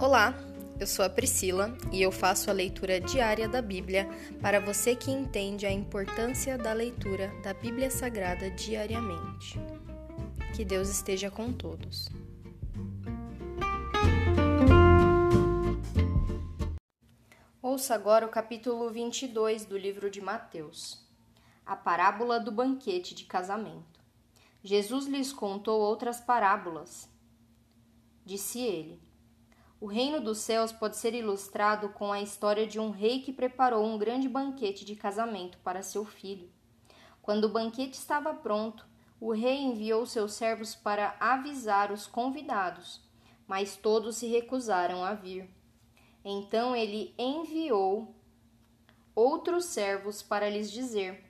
Olá, eu sou a Priscila e eu faço a leitura diária da Bíblia para você que entende a importância da leitura da Bíblia Sagrada diariamente. Que Deus esteja com todos. Ouça agora o capítulo 22 do livro de Mateus, a parábola do banquete de casamento. Jesus lhes contou outras parábolas. Disse ele: O reino dos céus pode ser ilustrado com a história de um rei que preparou um grande banquete de casamento para seu filho. Quando o banquete estava pronto, o rei enviou seus servos para avisar os convidados, mas todos se recusaram a vir. Então ele enviou outros servos para lhes dizer: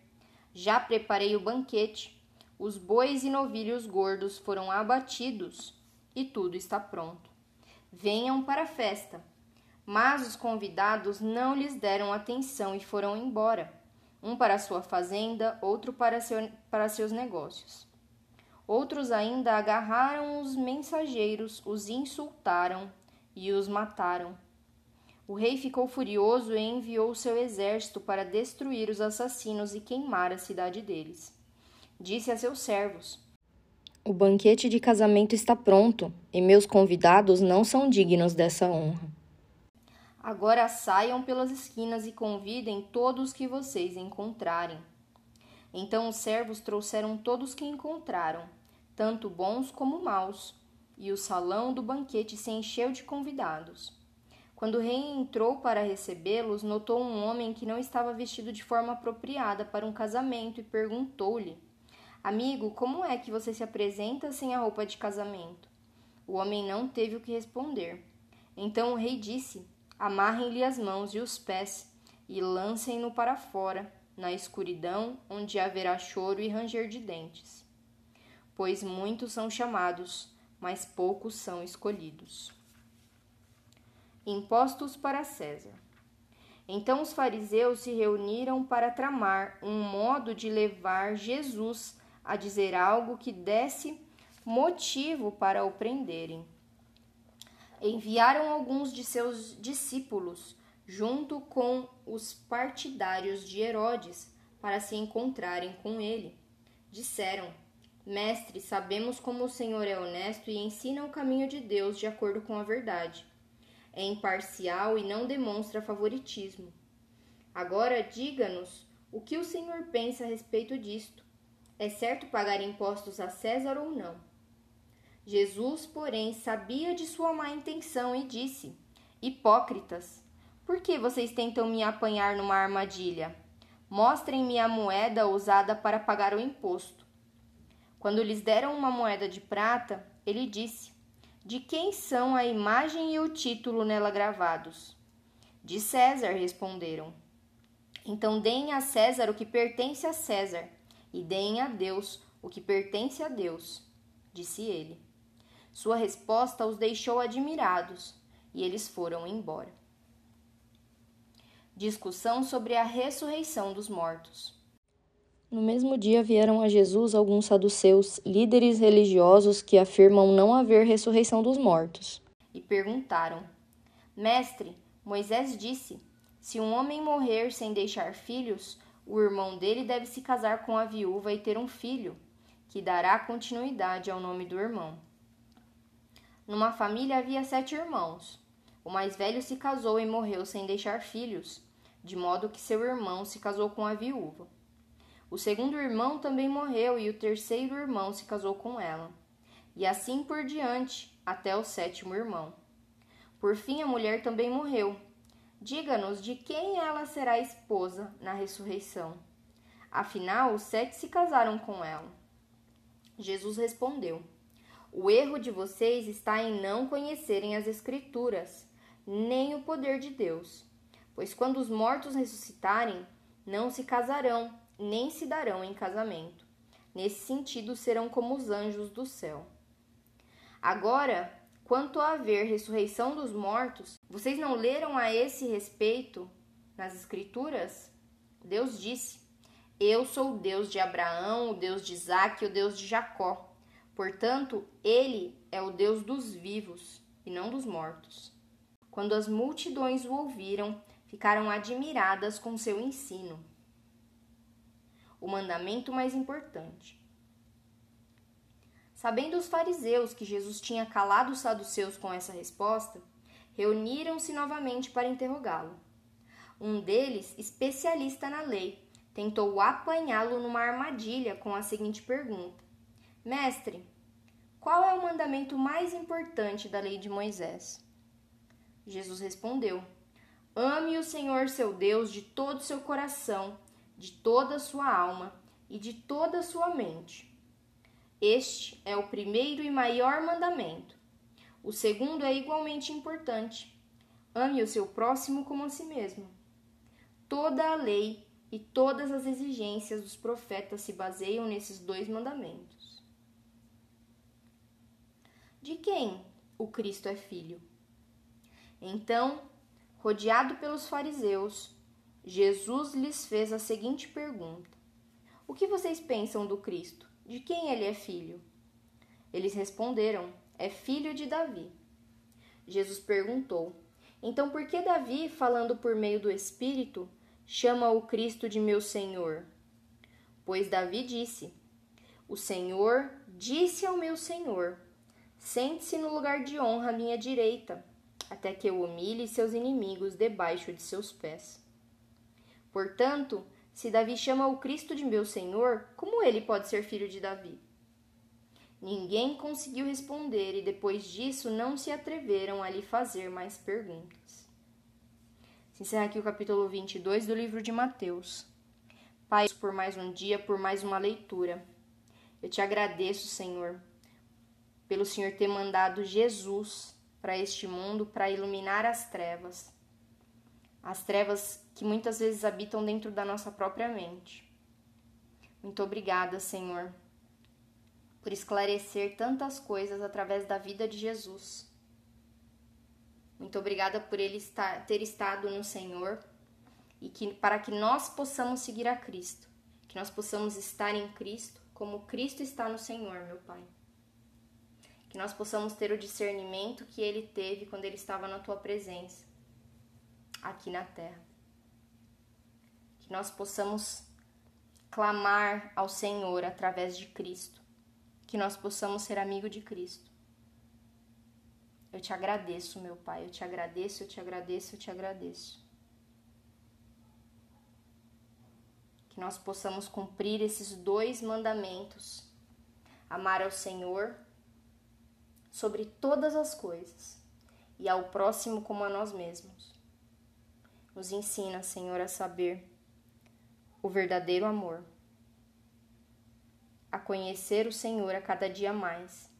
Já preparei o banquete os bois e novilhos gordos foram abatidos e tudo está pronto. Venham para a festa. Mas os convidados não lhes deram atenção e foram embora, um para sua fazenda, outro para, seu, para seus negócios. Outros ainda agarraram os mensageiros, os insultaram e os mataram. O rei ficou furioso e enviou seu exército para destruir os assassinos e queimar a cidade deles disse a seus servos: O banquete de casamento está pronto, e meus convidados não são dignos dessa honra. Agora saiam pelas esquinas e convidem todos que vocês encontrarem. Então os servos trouxeram todos que encontraram, tanto bons como maus, e o salão do banquete se encheu de convidados. Quando o rei entrou para recebê-los, notou um homem que não estava vestido de forma apropriada para um casamento e perguntou-lhe: Amigo, como é que você se apresenta sem a roupa de casamento? O homem não teve o que responder. Então o rei disse: Amarrem-lhe as mãos e os pés e lancem-no para fora, na escuridão, onde haverá choro e ranger de dentes. Pois muitos são chamados, mas poucos são escolhidos. Impostos para César. Então os fariseus se reuniram para tramar um modo de levar Jesus a dizer algo que desse motivo para o prenderem. Enviaram alguns de seus discípulos, junto com os partidários de Herodes, para se encontrarem com ele. Disseram: Mestre, sabemos como o Senhor é honesto e ensina o caminho de Deus de acordo com a verdade. É imparcial e não demonstra favoritismo. Agora diga-nos o que o Senhor pensa a respeito disto. É certo pagar impostos a César ou não? Jesus, porém, sabia de sua má intenção e disse: Hipócritas, por que vocês tentam me apanhar numa armadilha? Mostrem-me a moeda usada para pagar o imposto. Quando lhes deram uma moeda de prata, ele disse: De quem são a imagem e o título nela gravados? De César, responderam. Então deem a César o que pertence a César e deem a Deus o que pertence a Deus, disse ele. Sua resposta os deixou admirados e eles foram embora. Discussão sobre a ressurreição dos mortos. No mesmo dia vieram a Jesus alguns saduceus, líderes religiosos que afirmam não haver ressurreição dos mortos, e perguntaram: Mestre, Moisés disse: se um homem morrer sem deixar filhos, o irmão dele deve se casar com a viúva e ter um filho, que dará continuidade ao nome do irmão. Numa família havia sete irmãos. O mais velho se casou e morreu sem deixar filhos, de modo que seu irmão se casou com a viúva. O segundo irmão também morreu e o terceiro irmão se casou com ela. E assim por diante, até o sétimo irmão. Por fim, a mulher também morreu Diga-nos de quem ela será esposa na ressurreição. Afinal, os sete se casaram com ela. Jesus respondeu: O erro de vocês está em não conhecerem as Escrituras, nem o poder de Deus. Pois quando os mortos ressuscitarem, não se casarão, nem se darão em casamento. Nesse sentido, serão como os anjos do céu. Agora, Quanto a haver ressurreição dos mortos, vocês não leram a esse respeito nas Escrituras? Deus disse: Eu sou o Deus de Abraão, o Deus de Isaac e o Deus de Jacó. Portanto, ele é o Deus dos vivos e não dos mortos. Quando as multidões o ouviram, ficaram admiradas com seu ensino. O mandamento mais importante. Sabendo os fariseus que Jesus tinha calado os saduceus com essa resposta, reuniram-se novamente para interrogá-lo. Um deles, especialista na lei, tentou apanhá-lo numa armadilha com a seguinte pergunta: Mestre, qual é o mandamento mais importante da lei de Moisés? Jesus respondeu: Ame o Senhor seu Deus de todo o seu coração, de toda a sua alma e de toda a sua mente este é o primeiro e maior mandamento. O segundo é igualmente importante. Ame o seu próximo como a si mesmo. Toda a lei e todas as exigências dos profetas se baseiam nesses dois mandamentos. De quem o Cristo é filho? Então, rodeado pelos fariseus, Jesus lhes fez a seguinte pergunta: O que vocês pensam do Cristo? De quem ele é filho? Eles responderam: É filho de Davi. Jesus perguntou: Então por que Davi, falando por meio do Espírito, chama o Cristo de meu Senhor? Pois Davi disse: O Senhor disse ao meu Senhor: Sente-se no lugar de honra à minha direita, até que eu humilhe seus inimigos debaixo de seus pés. Portanto, se Davi chama o Cristo de meu Senhor, como ele pode ser filho de Davi? Ninguém conseguiu responder e depois disso não se atreveram a lhe fazer mais perguntas. Se encerra aqui o capítulo 22 do livro de Mateus. Pai, por mais um dia, por mais uma leitura. Eu te agradeço, Senhor, pelo Senhor ter mandado Jesus para este mundo para iluminar as trevas. As trevas que muitas vezes habitam dentro da nossa própria mente. Muito obrigada, Senhor, por esclarecer tantas coisas através da vida de Jesus. Muito obrigada por ele estar, ter estado no Senhor e que para que nós possamos seguir a Cristo, que nós possamos estar em Cristo como Cristo está no Senhor, meu Pai. Que nós possamos ter o discernimento que ele teve quando ele estava na tua presença aqui na terra que nós possamos clamar ao Senhor através de Cristo, que nós possamos ser amigo de Cristo. Eu te agradeço, meu Pai, eu te agradeço, eu te agradeço, eu te agradeço. Que nós possamos cumprir esses dois mandamentos: amar ao Senhor sobre todas as coisas e ao próximo como a nós mesmos. Nos ensina, Senhor, a saber o verdadeiro amor. A conhecer o Senhor a cada dia mais.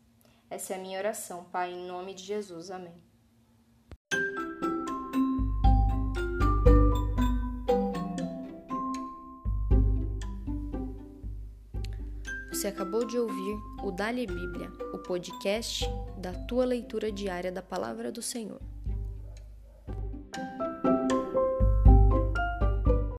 Essa é a minha oração, Pai, em nome de Jesus. Amém. Você acabou de ouvir o Dali Bíblia, o podcast da tua leitura diária da palavra do Senhor.